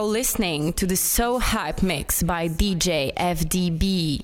Listening to the So Hype Mix by DJ FDB.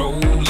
rolling.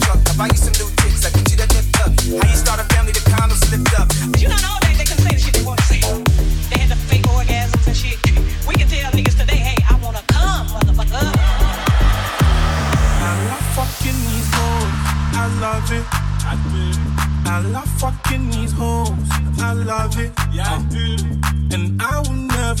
fuck. I buy you some new tits, I get you that nip tuck. How you start a family, the condom slip love it. I do. I love fucking these hoes. I love it. Yeah, I do.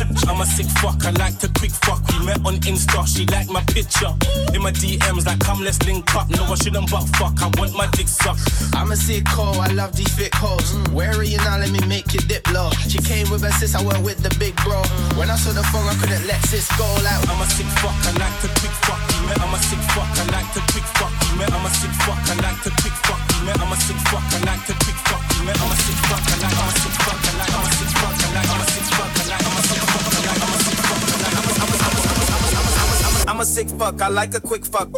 I'm a sick fuck, I like to quick fuck. We met on Insta, she liked my picture. In my DMs, like, come, let's link up. No, I shouldn't, but fuck, I want my dick sucked. I'm a sick hoe, I love these thick hoes. Mm. Where are you now? Let me make you dip low. She came with her sis, I went with the big bro. Mm. When I saw the phone, I couldn't let sis go. Like, I'm a sick fuck, I like to quick fuck. We met, I'm a sick fuck, I like to quick fuck. We met, I'm a sick fuck, I like to quick fuck. We met, I'm a sick fuck, I like to quick fuck. We met, I'm a sick fuck, I like, I'm a sick fuck, I like, I'm a sick fuck, I like, I'm a sick fuck, I like, I'm a sick fuck, I like. I'm a sick fuck. I like a quick fuck.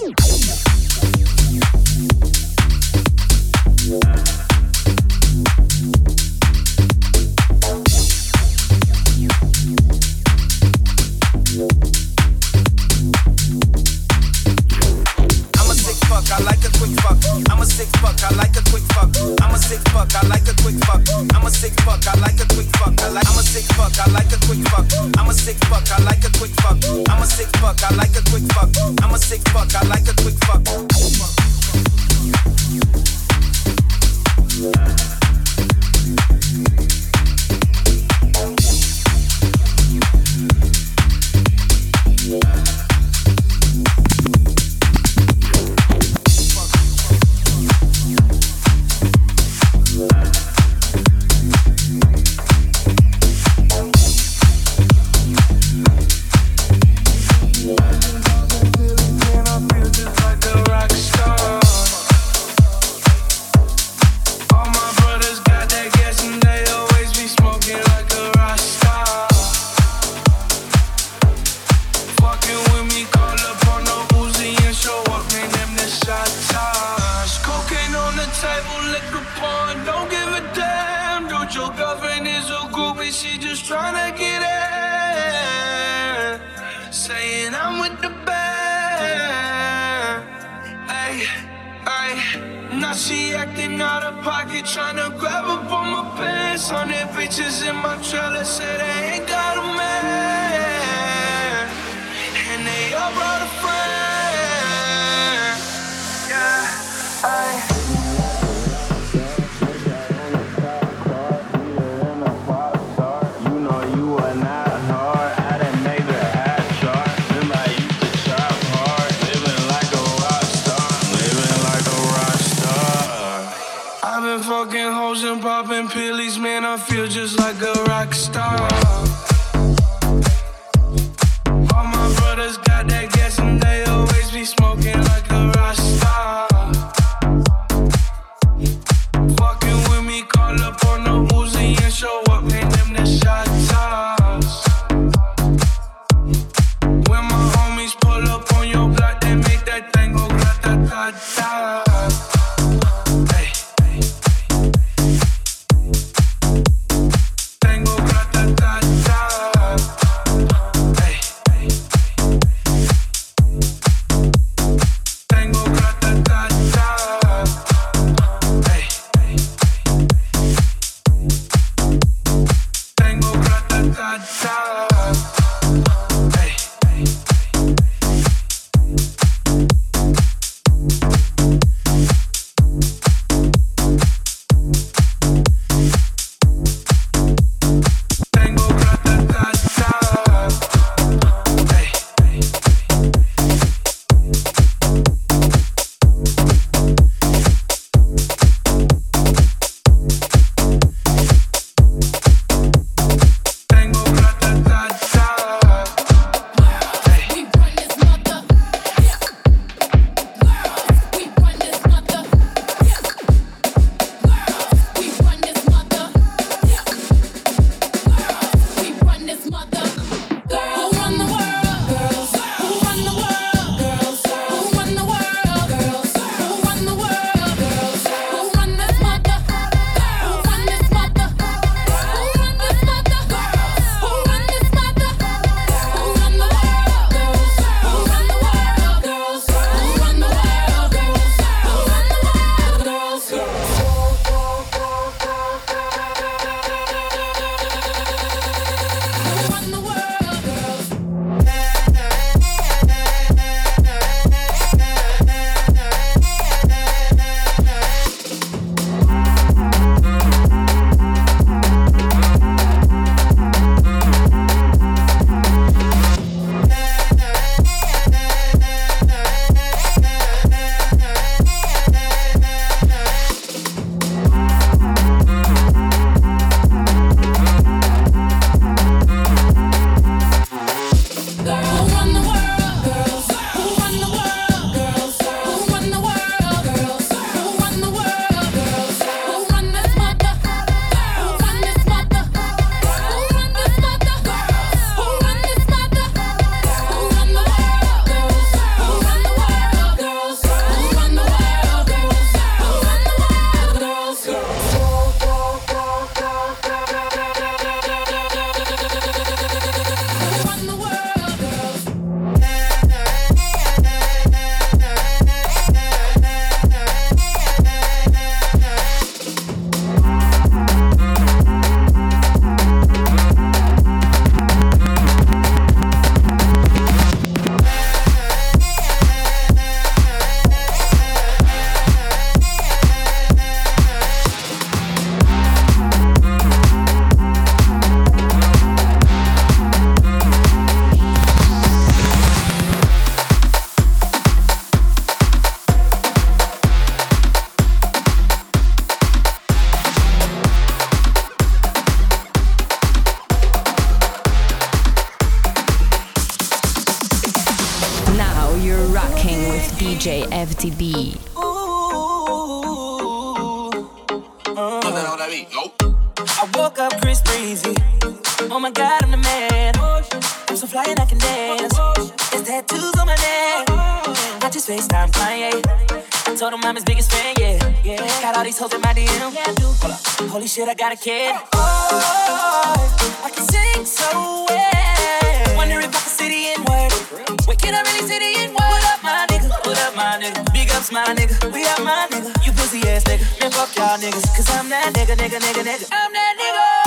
told him I'm his biggest fan, yeah. yeah. Got all these hoes in my DM. Yeah, I Holy shit, I got a kid. Oh, oh, oh. I can sing so well. Wonder if I can see the word. Wait, can I really see the N word? What up, my nigga? What up, my nigga? Big ups, my nigga. We out, my nigga. You busy ass nigga. Man, fuck y'all niggas. Cause I'm that nigga, nigga, nigga, nigga. I'm that nigga.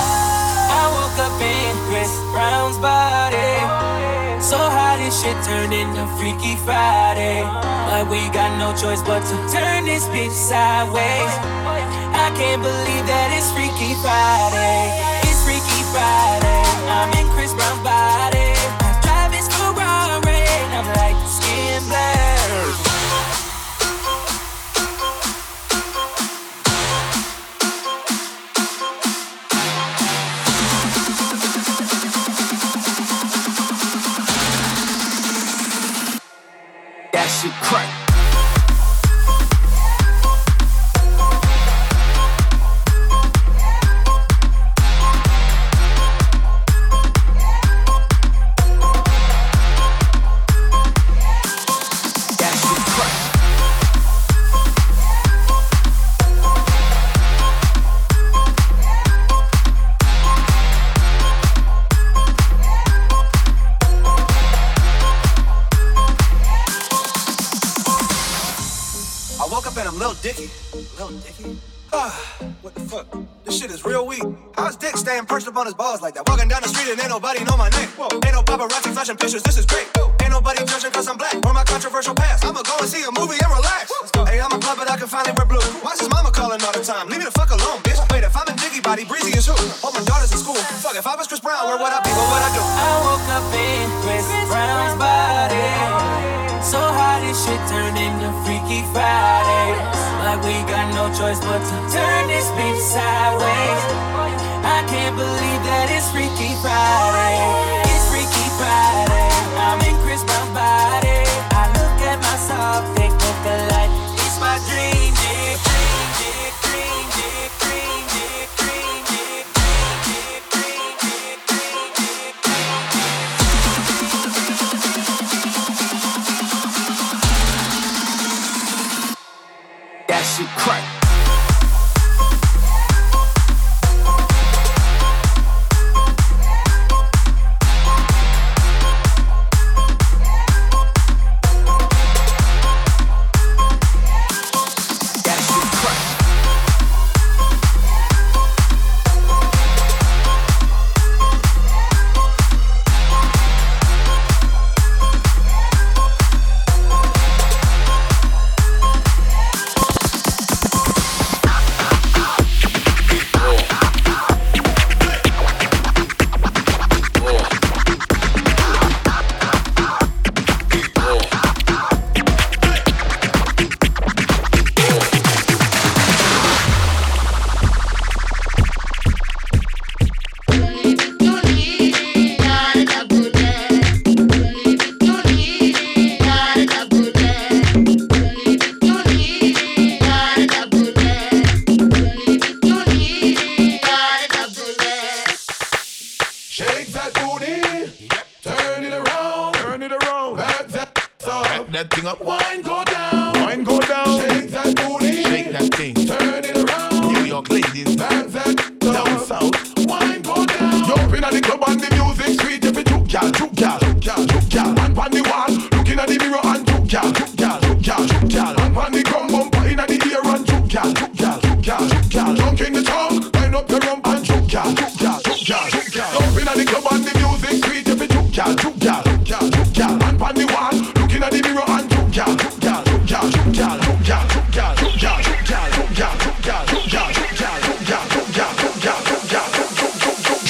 I woke up in Chris Brown's body. So how this shit turn into Freaky Friday? But we got no choice but to turn this bitch sideways. I can't believe that it's Freaky Friday. It's Freaky Friday. I'm in Chris Brown's body.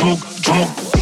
drunk, drunk.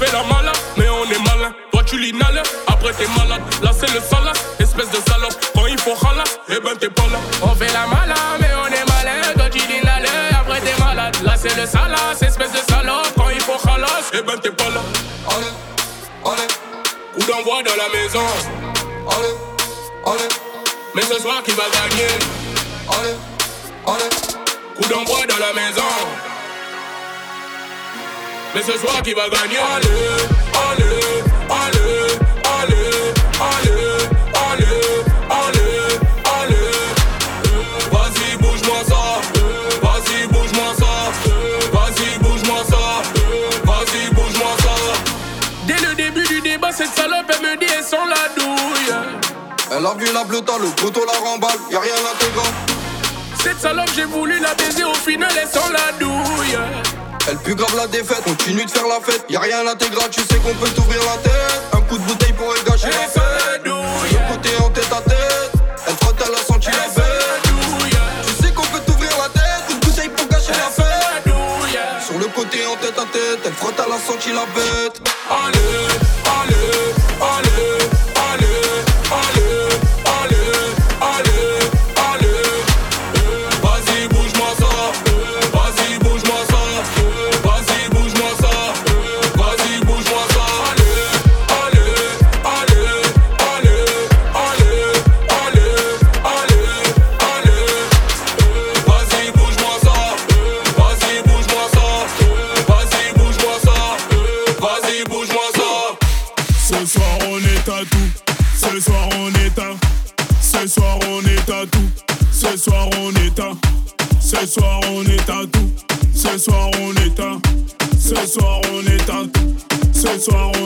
Fait la malade, mais on est malin. Toi tu l'inhales, après t'es malade. Là c'est le salat, espèce de salope. Quand il faut halas, eh ben t'es pas là. On fait la malade, mais on est malin. Toi tu l'inhales, après t'es malade. Là c'est le salat, espèce de salope. Quand il faut halas, eh ben t'es pas là. Coup d'envoi dans la maison. Mais ce soir qui va gagner? Coup d'envoi dans la maison. Mais ce soir qui va gagner? Allez, allez, allez, allez, allez, allez, allez, allez. Vas-y, bouge-moi ça. Vas-y, bouge-moi ça. Vas-y, bouge-moi ça. Vas-y, bouge-moi ça. Dès le début du débat, cette salope, elle me dit, elles sont la douille. Elle a vu la bleuta, le couteau la remballe, y'a rien d'intégrant. Cette salope, j'ai voulu la baiser, au final, elle sent la douille. Elle pue grave la défaite, continue de faire la fête, y'a rien d'intégral, tu sais qu'on peut t'ouvrir la tête. Un coup de bouteille pourrait gâcher Elle la fête. Le côté en tête à tête, elle frotte, elle a senti la douille. Tu sais qu'on peut t'ouvrir la tête, de bouteille pour gâcher la fête. Sur le côté en tête à tête, elle frotte, elle a senti la bête. Allez, allez, allez, soir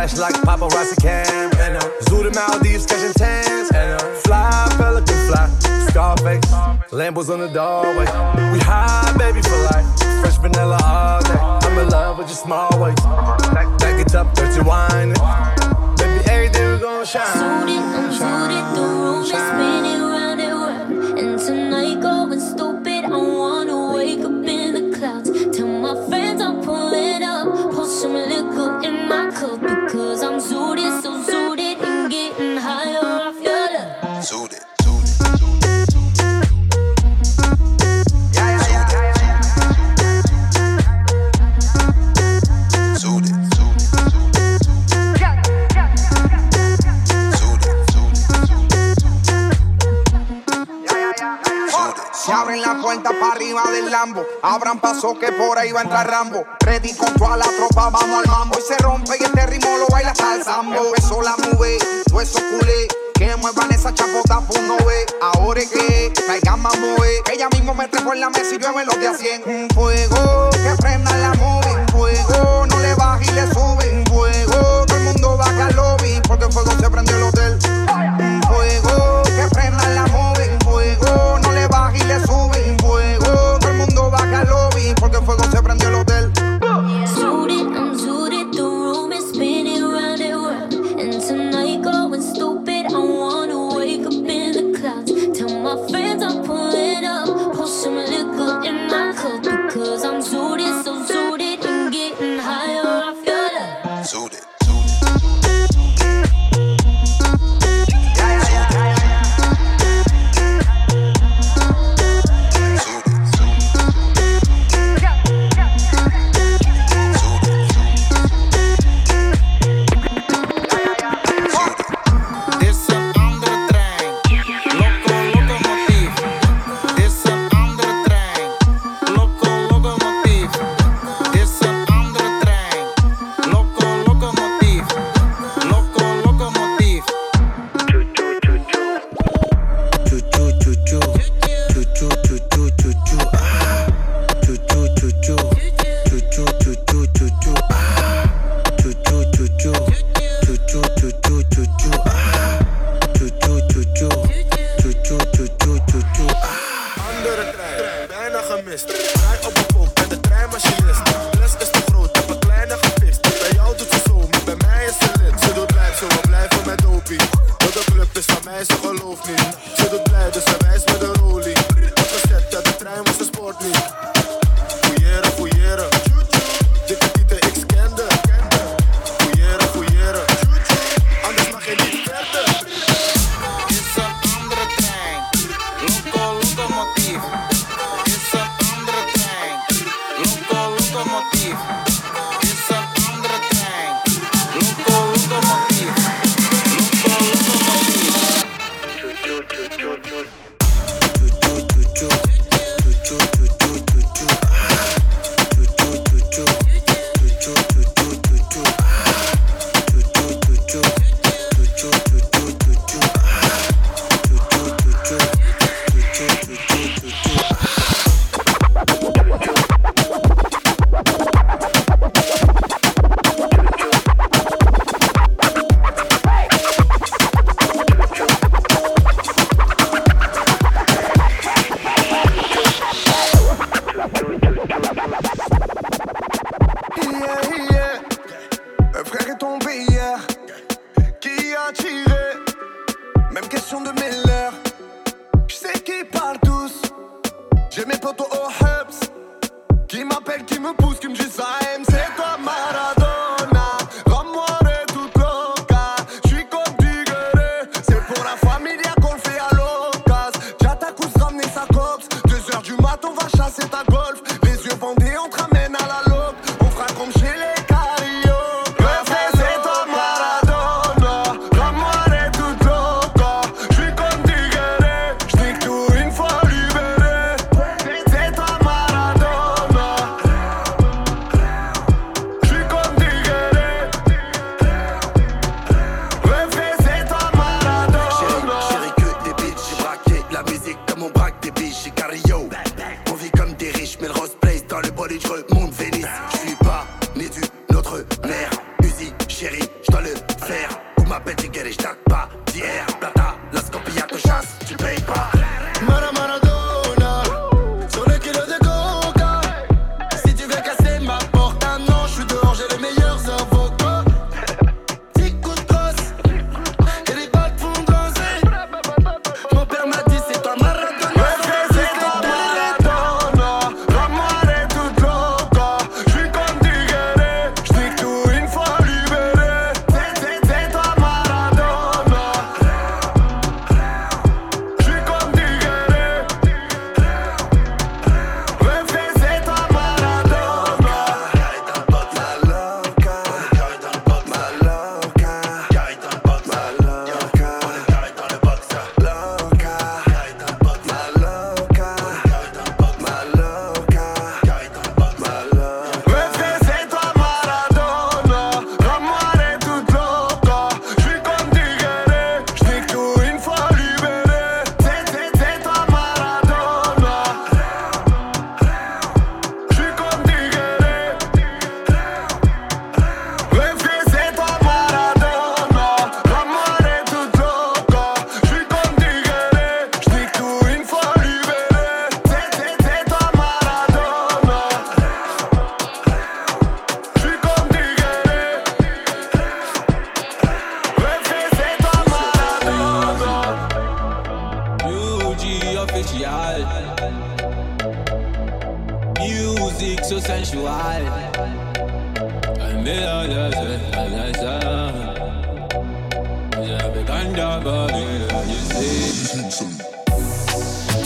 Flash like paparazzi cam. And uh, zoo the Maldives catching tans. And uh, fly pelican fly. Scarface, Lambos on the doorway. We high, baby, for life. Fresh vanilla all day. I'm in love with your small waist. Back, it up, dirty wine. Baby, every day we gon' shine. I'm Suited, I'm suited, the room is spinning. vueltas para arriba del Lambo. Abran paso que por ahí va a entrar Rambo. Ready con toda la tropa, vamos al mambo. Y se rompe y este ritmo lo baila hasta el sambo. Empezó la mube, todo culé. Que muevan esa chapota, pues no ve. Ahora es que traigan más move. Ella mismo me trepo en la mesa y llueve los de a Un fuego, que prenda la move. Un fuego, no le baja y le sube. Un fuego, todo el mundo baja al lobby. Porque el fuego se prendió el hotel.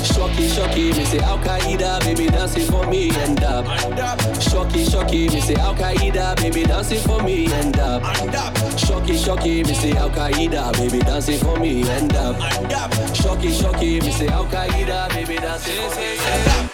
Shocky, shocky, me say Al Qaeda, baby dancing for me and up. Shocky, shocky, me say Al Qaeda, baby dancing for me and up. Shocky, shocky, me say Al Qaeda, baby dancing for me and up. Shocky, shocky, me say Al Qaeda, baby dancing for me and up.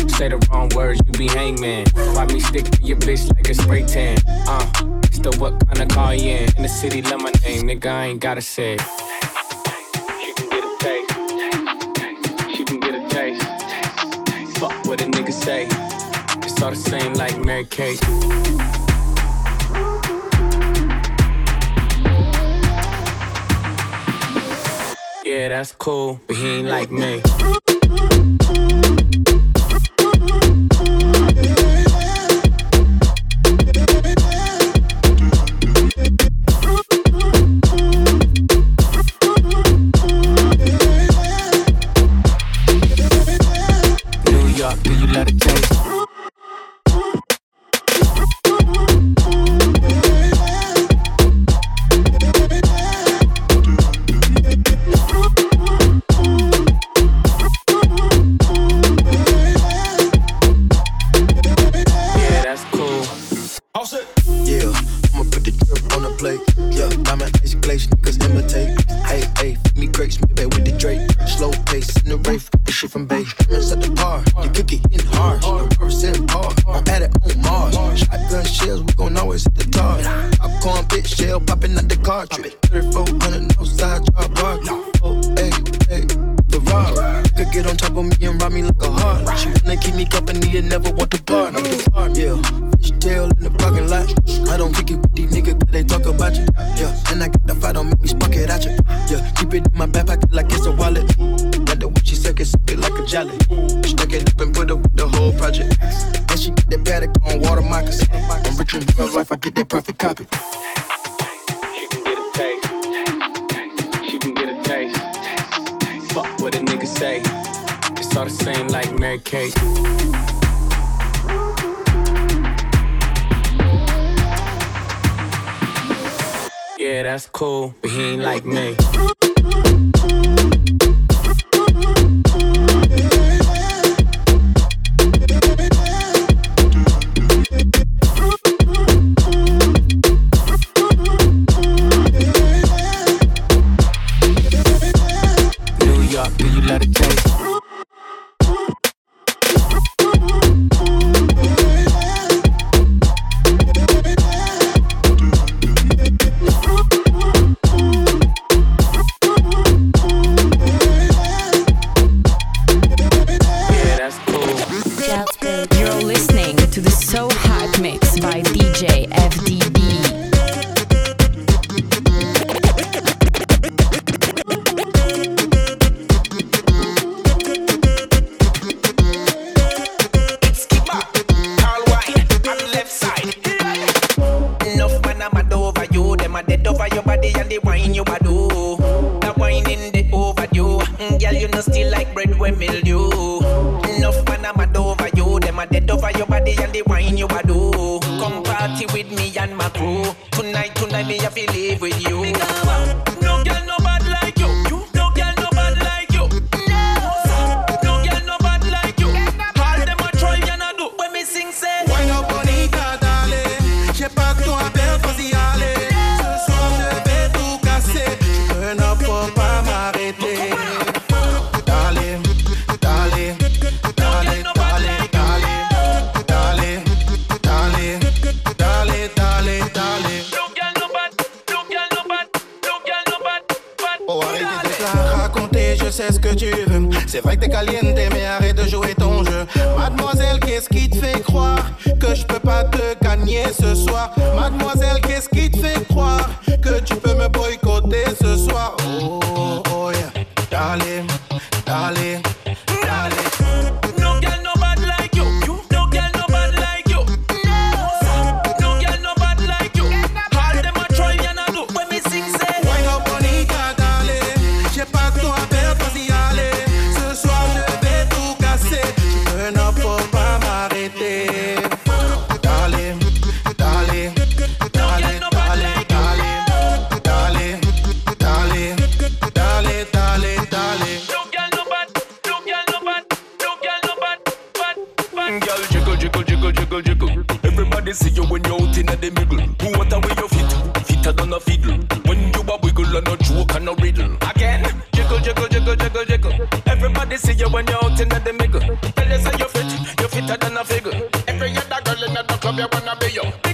Say the wrong words, you be hangman. Why me stick to your bitch like a spray tan? Uh, still what kind of car you in? In the city, love my name, nigga, I ain't gotta say. it. She can get a taste. She can get a taste. Fuck what a nigga say. It's all the same like Mary Kate. Yeah, that's cool, but he ain't like me. Stuck it up and put up the whole project. And she get that paddock on water moccasins. I'm rich in real life, I get that perfect copy. She can get a taste. She can get a taste. Fuck what a nigga say. It's all the same like Mary Kate. Yeah, that's cool, but he ain't like me. club you wanna be yo.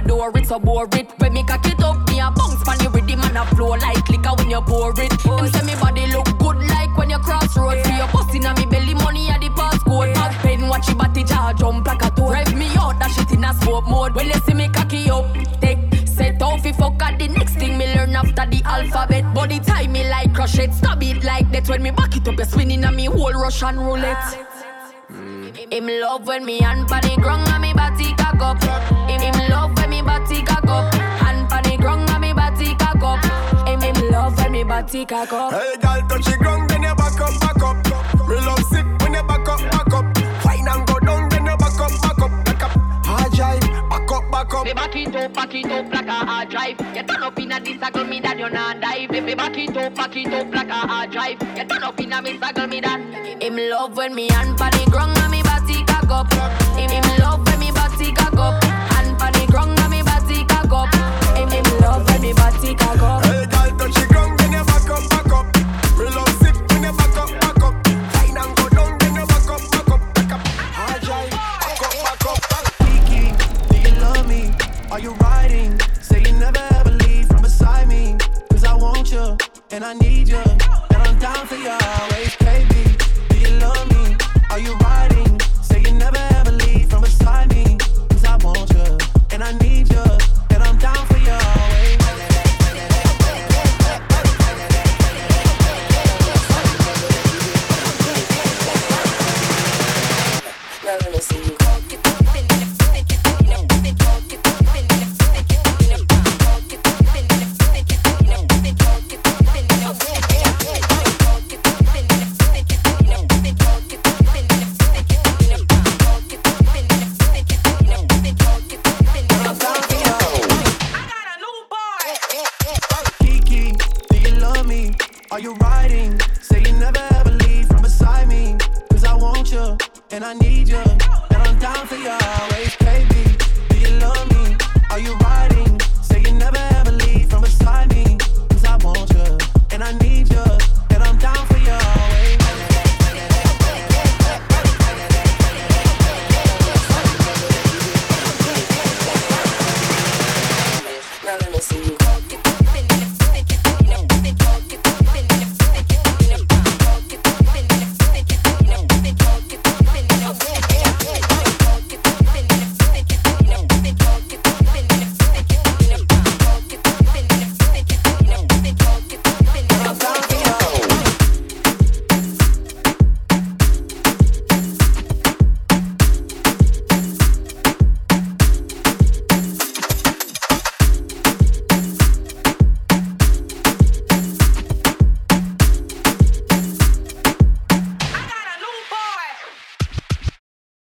adore it, so bore it. When me cock it up, me a bounce pan you with the man a flow like liquor when you pour it. Him say me body look good like when you cross road. Yeah. See your bust inna me belly, money at the passcode. Yeah. Back pain, watch your body jaw jump like a toad. Rev me out, that shit in a smoke mode. When you see me cocky up, take set out fi fuck at the next thing me learn after the alphabet. Body tie me like crochet, stab it like that. When me back it up, you spinning on me whole Russian roulette. Him love when me hand pan the ground and me body cock up. Him, him love when me body cock up. Hand pan the ground and me body cock up. Him, him love when me body cock up. Hey, girl, touch the ground, then you back up, back up. back up. Me back it up, back it uh, up uh, like a hard drive. You turn up in a disagree me that you not dive. Me back it up, back it uh, up like a hard drive. You turn up in a disagree me that. Him love when me hand on the ground and me body cock up. Him, him and I need you, and I'm down for you always, baby.